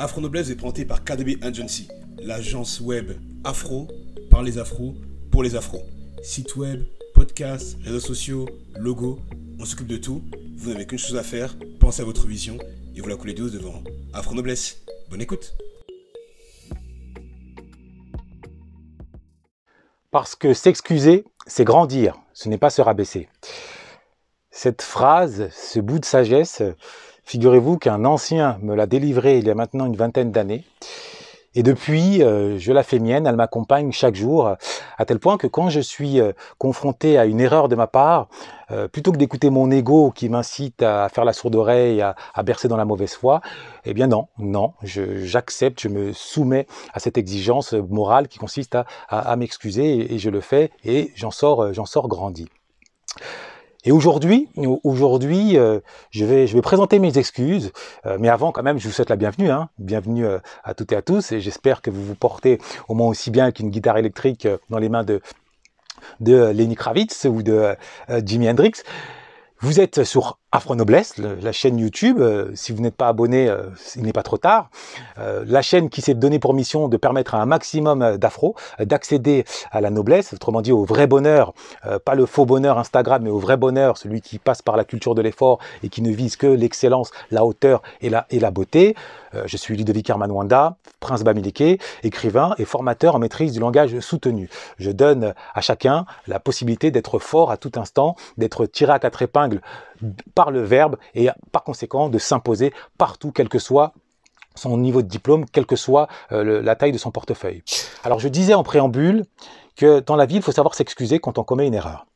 Afro Noblesse est présenté par KDB Agency, l'agence web afro par les afros pour les afros. Site web, podcast, réseaux sociaux, logo, on s'occupe de tout. Vous n'avez qu'une chose à faire, pensez à votre vision et vous la coulez douce devant Afro Noblesse. Bonne écoute. Parce que s'excuser, c'est grandir, ce n'est pas se rabaisser. Cette phrase, ce bout de sagesse, Figurez-vous qu'un ancien me l'a délivré il y a maintenant une vingtaine d'années. Et depuis, euh, je la fais mienne, elle m'accompagne chaque jour, à tel point que quand je suis euh, confronté à une erreur de ma part, euh, plutôt que d'écouter mon ego qui m'incite à faire la sourde oreille, à, bercer dans la mauvaise foi, eh bien non, non, j'accepte, je, me soumets à cette exigence morale qui consiste à, m'excuser et, je le fais et j'en sors, j'en sors grandi. Et aujourd'hui, aujourd'hui, euh, je, vais, je vais présenter mes excuses, euh, mais avant quand même, je vous souhaite la bienvenue, hein. bienvenue euh, à toutes et à tous, et j'espère que vous vous portez au moins aussi bien qu'une guitare électrique dans les mains de de Lenny Kravitz ou de Jimi Hendrix. Vous êtes sur Afro Noblesse, la chaîne YouTube. Euh, si vous n'êtes pas abonné, euh, il n'est pas trop tard. Euh, la chaîne qui s'est donnée pour mission de permettre à un maximum d'afro d'accéder à la noblesse, autrement dit au vrai bonheur, pas le faux bonheur Instagram, mais au vrai bonheur, celui qui passe par la culture de l'effort et qui ne vise que l'excellence, la hauteur et la, beauté. je suis Ludovic Armanwanda, prince Bamileke, écrivain et formateur en maîtrise du langage soutenu. Je donne à chacun la possibilité d'être fort à tout instant, d'être tiré à quatre épingles par le verbe et par conséquent de s'imposer partout, quel que soit son niveau de diplôme, quelle que soit euh, la taille de son portefeuille. Alors je disais en préambule que dans la vie, il faut savoir s'excuser quand on commet une erreur.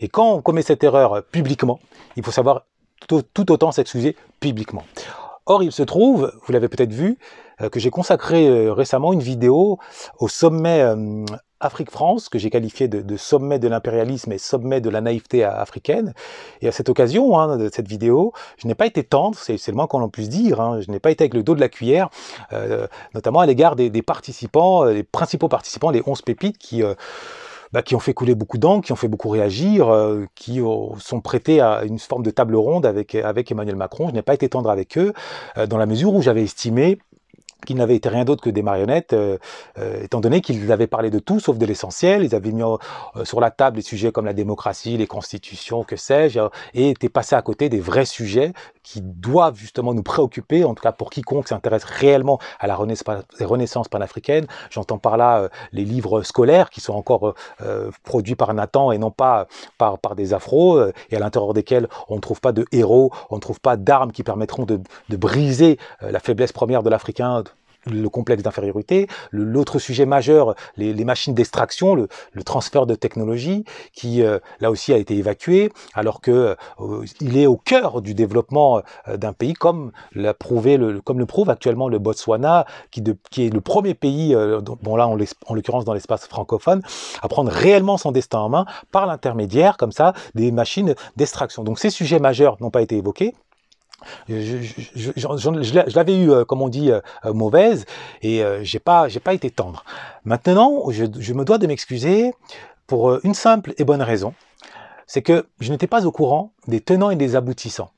Et quand on commet cette erreur publiquement, il faut savoir tout, autant s'excuser publiquement. Or, il se trouve, vous l'avez peut-être vu, euh, que j'ai consacré euh, récemment une vidéo au sommet Afrique-France, que j'ai qualifié de, sommet de l'impérialisme et sommet de la naïveté africaine. Et à cette occasion hein, de cette vidéo, je n'ai pas été tendre, c'est le moins qu'on en puisse dire, hein. je n'ai pas été avec le dos de la cuillère, euh, notamment à l'égard des, participants, euh, les principaux participants, les 11 pépites qui... Euh, bah, qui ont fait couler beaucoup d'encre, qui ont fait beaucoup réagir, qui sont prêtés à une forme de table ronde avec, avec Emmanuel Macron. Je n'ai pas été tendre avec eux, dans la mesure où j'avais estimé qu'ils n'avaient été rien d'autre que des marionnettes, euh, euh, étant donné qu'ils avaient parlé de tout sauf de l'essentiel. Ils avaient mis euh, sur la table des sujets comme la démocratie, les constitutions, que sais-je, et étaient passés à côté des vrais sujets qui doivent justement nous préoccuper, en tout cas pour quiconque s'intéresse réellement à la renaissance panafricaine. J'entends par là les livres scolaires qui sont encore produits par Nathan et non pas par, par des afros, et à l'intérieur desquels on ne trouve pas de héros, on ne trouve pas d'armes qui permettront de, de briser la faiblesse première de l'Africain le complexe d'infériorité, l'autre sujet majeur, les, machines d'extraction, le, transfert de technologie, qui euh, là aussi a été évacué, alors que euh, il est au cœur du développement euh, d'un pays, comme l'a prouvé, le, comme le prouve actuellement le Botswana, qui, qui est le premier pays, bon là en l'occurrence dans l'espace francophone, à prendre réellement son destin en main par l'intermédiaire, comme ça, des machines d'extraction. Donc ces sujets majeurs n'ont pas été évoqués. Je, l'avais eu, euh, comme on dit, euh, euh, mauvaise, et j'ai pas, pas été tendre. Maintenant, je, me dois de m'excuser pour une simple et bonne raison, c'est que je n'étais pas au courant des tenants et des aboutissants.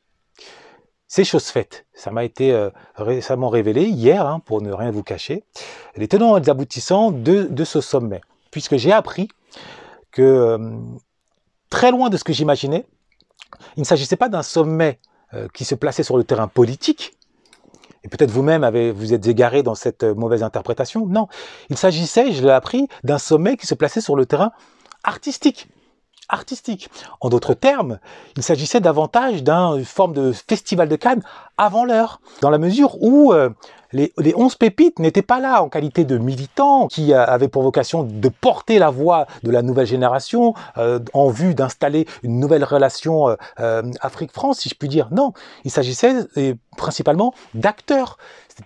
C'est chose faite. Ça m'a été récemment révélé hier, hein, pour ne rien vous cacher, les tenants et les aboutissants de, ce sommet, puisque j'ai appris que très loin de ce que j'imaginais, il ne s'agissait pas d'un sommet qui se plaçait sur le terrain politique, et peut-être vous-même vous êtes égaré dans cette euh, mauvaise interprétation. Non, il s'agissait, je l'ai appris, d'un sommet qui se plaçait sur le terrain artistique. Artistique. En d'autres termes, il s'agissait davantage d'une forme de festival de Cannes avant l'heure, dans la mesure où euh, les, les 11 pépites n'étaient pas là en qualité de militants qui avaient pour vocation de porter la voix de la nouvelle génération euh, en vue d'installer une nouvelle relation euh, euh, Afrique-France, si je puis dire. Non, il s'agissait principalement d'acteurs.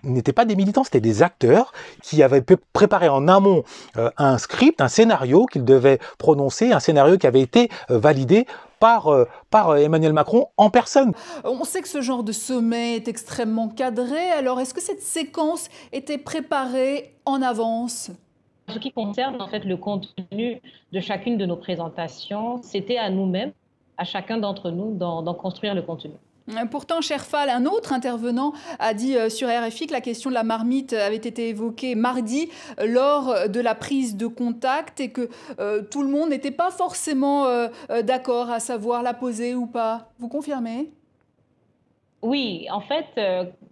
N'étaient pas des militants, c'était des acteurs qui avaient préparé en amont un script, un scénario qu'ils devaient prononcer, un scénario qui avait été validé par, euh, par euh, Emmanuel Macron en personne. On sait que ce genre de sommet est extrêmement cadré. Alors, est-ce que cette séquence était préparée en avance? En ce qui concerne en fait le contenu de chacune de nos présentations, c'était à nous-mêmes, à chacun d'entre nous, d'en construire le contenu. Pourtant, Fall, un autre intervenant, a dit euh, sur RFI que la question de la marmite avait été évoquée mardi euh, lors de la prise de contact et que euh, tout le monde n'était pas forcément d'accord à savoir la poser ou pas. Vous confirmez? Oui, en fait,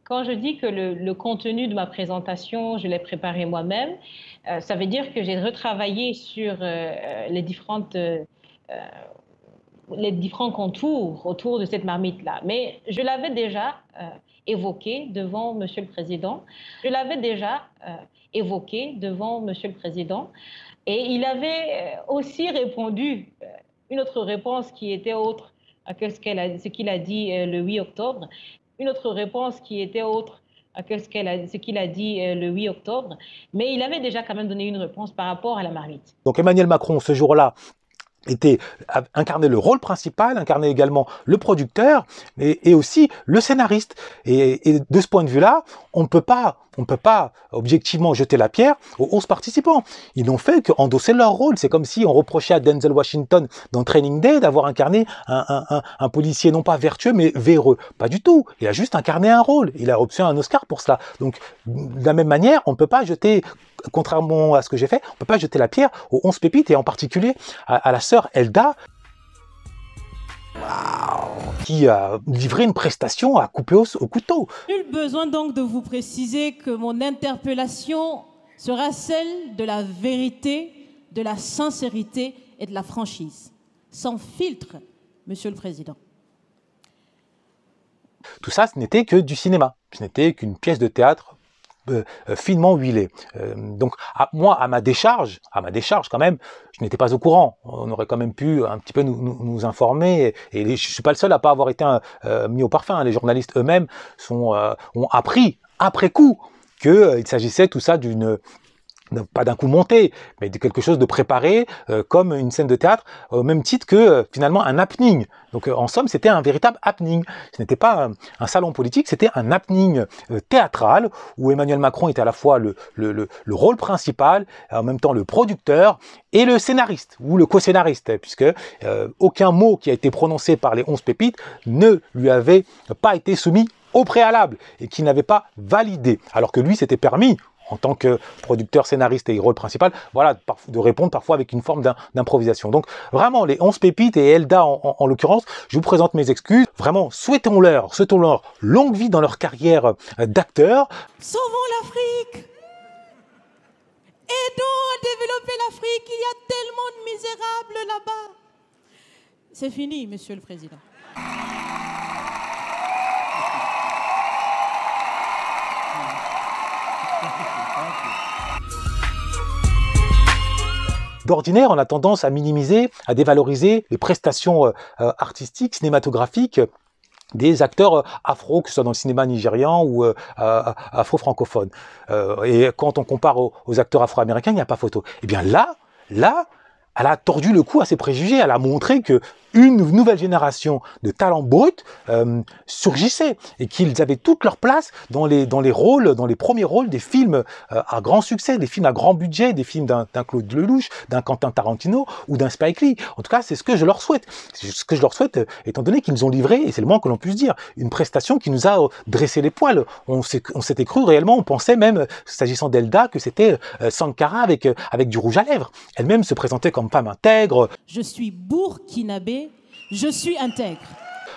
quand je dis que le, contenu de ma présentation, je l'ai préparé moi-même, ça veut dire que j'ai retravaillé sur les différentes les différents contours autour de cette marmite-là. Mais je l'avais déjà euh, évoqué devant Monsieur le Président. Je l'avais déjà euh, évoqué devant Monsieur le Président. Et il avait euh, aussi répondu une autre réponse qui était autre que ce qu'il a, dit le 8 octobre. Une autre réponse qui était autre que ce qu'il a dit le 8 octobre. Mais il avait déjà quand même donné une réponse par rapport à la marmite. Donc Emmanuel Macron, ce jour-là, était incarné le rôle principal, incarné également le producteur et, aussi le scénariste. Et, de ce point de vue-là, on ne peut pas, on peut pas objectivement jeter la pierre aux 11 participants. Ils n'ont fait qu'endosser leur rôle. C'est comme si on reprochait à Denzel Washington dans Training Day d'avoir incarné un, policier non pas vertueux mais véreux. Pas du tout. Il a juste incarné un rôle. Il a reçu un Oscar pour cela. Donc, de la même manière, on ne peut pas jeter, contrairement à ce que j'ai fait, on ne peut pas jeter la pierre aux 11 pépites et en particulier à, à la sœur Elda qui a livré une prestation à couper au, au, couteau. Nul besoin donc de vous préciser que mon interpellation sera celle de la vérité, de la sincérité et de la franchise, sans filtre, Monsieur le Président. Tout ça, ce n'était que du cinéma, ce n'était qu'une pièce de théâtre euh, finement huilé. Euh, donc à, moi, à ma décharge, à ma décharge quand même, je n'étais pas au courant. On aurait quand même pu un petit peu nous, nous, nous informer. Et, et, je suis pas le seul à pas avoir été mis au parfum. Les journalistes eux-mêmes sont ont appris après coup qu'il s'agissait tout ça d'une pas d'un coup monté, mais de quelque chose de préparé, euh, comme une scène de théâtre, au même titre que euh, finalement un happening. Donc euh, en somme, c'était un véritable happening. Ce n'était pas un, salon politique, c'était un happening théâtral où Emmanuel Macron était à la fois le, le, le, le, rôle principal, en même temps le producteur et le scénariste ou le co-scénariste, puisque aucun mot qui a été prononcé par les 11 pépites ne lui avait pas été soumis au préalable et qui n'avait pas validé, alors que lui s'était permis en tant que producteur, scénariste et rôle principal, voilà, de répondre parfois avec une forme d'improvisation. Donc vraiment, les 11 pépites et Elda en, l'occurrence, je vous présente mes excuses. Vraiment, souhaitons-leur, souhaitons-leur longue vie dans leur carrière euh, d'acteur. Sauvons l'Afrique Aidons à développer l'Afrique, il y a tellement de misérables là-bas. C'est fini, Monsieur le Président. D'ordinaire, on a tendance à minimiser, à dévaloriser les prestations euh, euh, artistiques, cinématographiques des acteurs euh, afro, que ce soit dans le cinéma nigérian ou afro-francophone. et quand on compare aux, aux acteurs afro-américains, il n'y a pas photo. Eh bien là, là, elle a tordu le cou à ses préjugés. Elle a montré que une nouvelle génération de talents bruts euh, surgissait et qu'ils avaient toute leur place dans les, dans les rôles, dans les premiers rôles des films euh, à grand succès, des films à grand budget, des films d'un Claude Lelouch, d'un Quentin Tarantino ou d'un Spike Lee. En tout cas, c'est ce que je leur souhaite. C'est ce que je leur souhaite, euh, étant donné qu'ils nous ont livré, et c'est le moins que l'on puisse dire, une prestation qui nous a dressé les poils. On s'était cru réellement, on pensait même, s'agissant d'Elda, que c'était Sankara avec, avec du rouge à lèvres. Elle-même se présentait comme femme intègre. Je suis burkinabé je suis intègre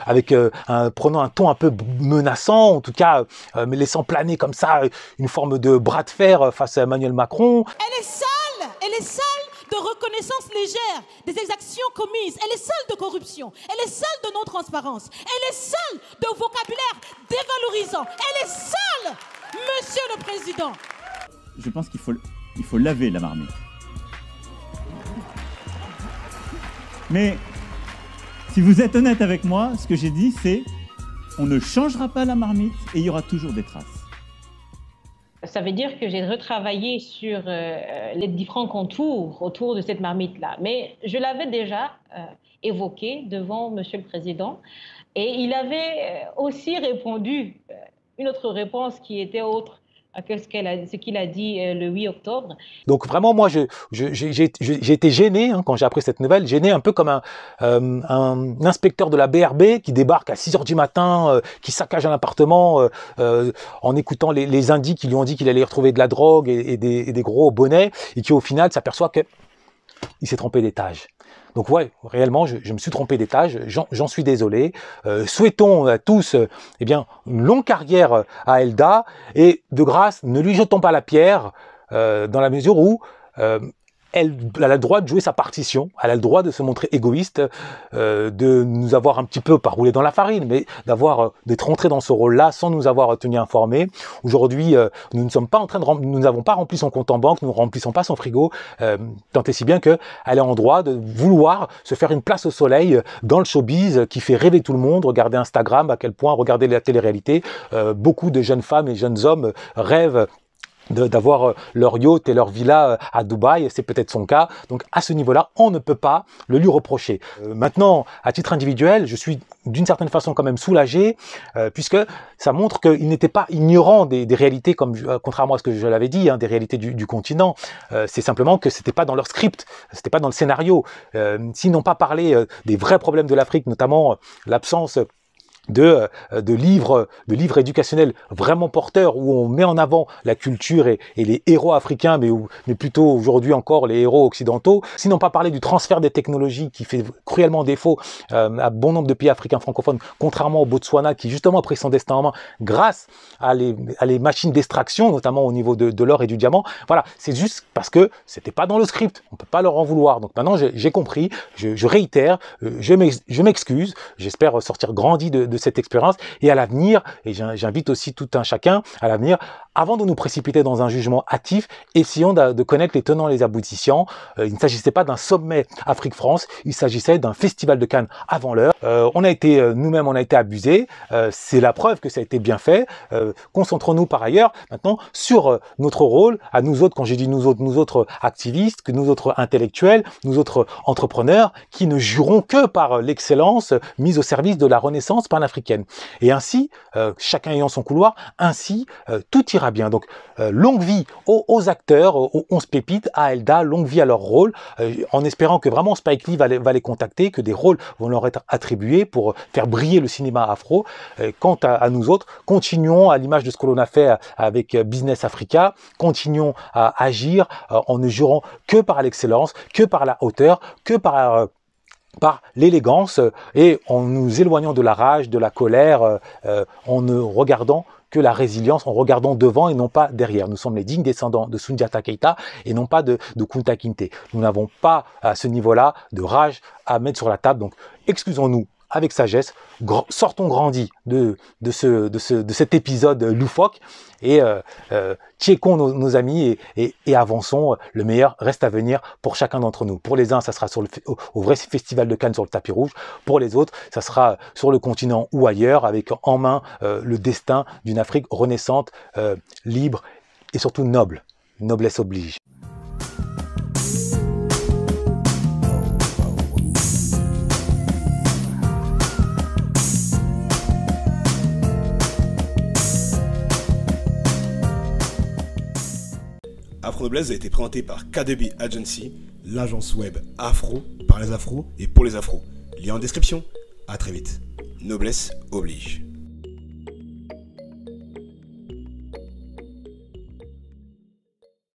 avec euh, un, prenant un ton un peu menaçant, en tout cas, euh, mais laissant planer comme ça une forme de bras de fer face à Emmanuel Macron. Elle est sale, elle est sale de reconnaissance légère des exactions commises. Elle est sale de corruption. Elle est sale de non-transparence. Elle est sale de vocabulaire dévalorisant. Elle est sale, Monsieur le Président. Je pense qu'il faut, il faut laver la marmite. Mais si vous êtes honnête avec moi, ce que j'ai dit, c'est on ne changera pas la marmite et il y aura toujours des traces. Ça veut dire que j'ai retravaillé sur euh, les différents contours autour de cette marmite-là. Mais je l'avais déjà euh, évoqué devant Monsieur le Président et il avait euh, aussi répondu une autre réponse qui était autre ce qu'il a, dit euh, le 8 octobre. Donc vraiment, moi, j'ai été gêné hein, quand j'ai appris cette nouvelle, gêné un peu comme un, un, inspecteur de la BRB qui débarque à 6 heures du matin, qui saccage un appartement en écoutant les, les indices qui lui ont dit qu'il allait retrouver de la drogue et, des, et des, gros bonnets, et qui au final s'aperçoit que il s'est trompé d'étage. Donc ouais, réellement, je, me suis trompé d'étage, j'en suis désolé. Euh, souhaitons à tous euh, eh bien, une longue carrière à Elda, et de grâce, ne lui jetons pas la pierre, euh, dans la mesure où elle, a le droit de jouer sa partition, elle a le droit de se montrer égoïste, euh, de nous avoir un petit peu pas roulé dans la farine, mais d'avoir euh, d'être rentré dans ce rôle-là sans nous avoir tenu informés. Aujourd'hui, euh, nous ne sommes pas en train de nous n'avons pas rempli son compte en banque, nous ne remplissons pas son frigo, tant et si bien que elle est en droit de vouloir se faire une place au soleil dans le showbiz qui fait rêver tout le monde. Regardez Instagram, à quel point regardez la télé-réalité, beaucoup de jeunes femmes et jeunes hommes rêvent d'avoir euh, leur yacht et leur villa euh, à Dubaï, c'est peut-être son cas. Donc à ce niveau-là, on ne peut pas le lui reprocher. Euh, maintenant, à titre individuel, je suis d'une certaine façon quand même soulagé, puisque ça montre qu'il n'était pas ignorant des, réalités, comme contrairement à ce que je l'avais dit, hein, des réalités du, continent. c'est simplement que c'était pas dans leur script, c'était pas dans le scénario. S'ils n'ont pas parlé des vrais problèmes de l'Afrique, notamment l'absence de, euh, de, livres, de livres éducationnels vraiment porteurs où on met en avant la culture et, les héros africains, mais, plutôt aujourd'hui encore les héros occidentaux. Sinon pas parler du transfert des technologies qui fait cruellement défaut euh, à bon nombre de pays africains francophones, contrairement au Botswana qui justement a pris son destin en main grâce à les, machines d'extraction, notamment au niveau de, l'or et du diamant. Voilà, c'est juste parce que c'était pas dans le script. On peut pas leur en vouloir. Donc maintenant j'ai compris, je, réitère, euh, je m'excuse, j'espère sortir grandi de cette expérience. Et à l'avenir, et j'invite aussi tout un chacun à l'avenir, avant de nous précipiter dans un jugement hâtif, essayons de, connaître les tenants et les aboutissants. Euh, il ne s'agissait pas d'un sommet Afrique-France, il s'agissait d'un festival de Cannes avant l'heure. Euh, on a été, euh, nous-mêmes, on a été abusés. c'est la preuve que ça a été bien fait. Concentrons-nous par ailleurs maintenant sur notre rôle, à nous autres, quand j'ai dit nous autres, nous autres activistes, que nous autres intellectuels, nous autres entrepreneurs, qui ne jurons que par l'excellence mise au service de la renaissance pan Et ainsi, chacun ayant son couloir, ainsi tout ira bien. Donc, euh, longue vie aux, acteurs, aux 11 pépites, à Elda, longue vie à leur rôle, euh, en espérant que vraiment Spike Lee va les, contacter, que des rôles vont leur être attribués pour faire briller le cinéma afro. Euh, quant à, nous autres, continuons à l'image de ce que l'on a fait avec Business Africa, continuons à agir en ne jurant que par l'excellence, que par la hauteur, que par par l'élégance et en nous éloignant de la rage, de la colère, en ne regardant que la résilience en regardant devant et non pas derrière. Nous sommes les dignes descendants de Sundiata Keita et non pas de, de Kunta Kinte. Nous n'avons pas à ce niveau-là de rage à mettre sur la table. Donc excusons-nous avec sagesse, sortons grandis de, de, ce, de, ce, de cet épisode loufoque et euh, euh checkons nos, amis et, et, avançons. Le meilleur reste à venir pour chacun d'entre nous. Pour les uns, ça sera sur le, au, vrai festival de Cannes sur le tapis rouge. Pour les autres, ça sera sur le continent ou ailleurs avec en main euh, le destin d'une Afrique renaissante, euh, libre et surtout noble. Noblesse oblige. Noblesse a été présenté par KDB Agency, l'agence web afro par les afros et pour les afros. Lien en description. À très vite. Noblesse oblige.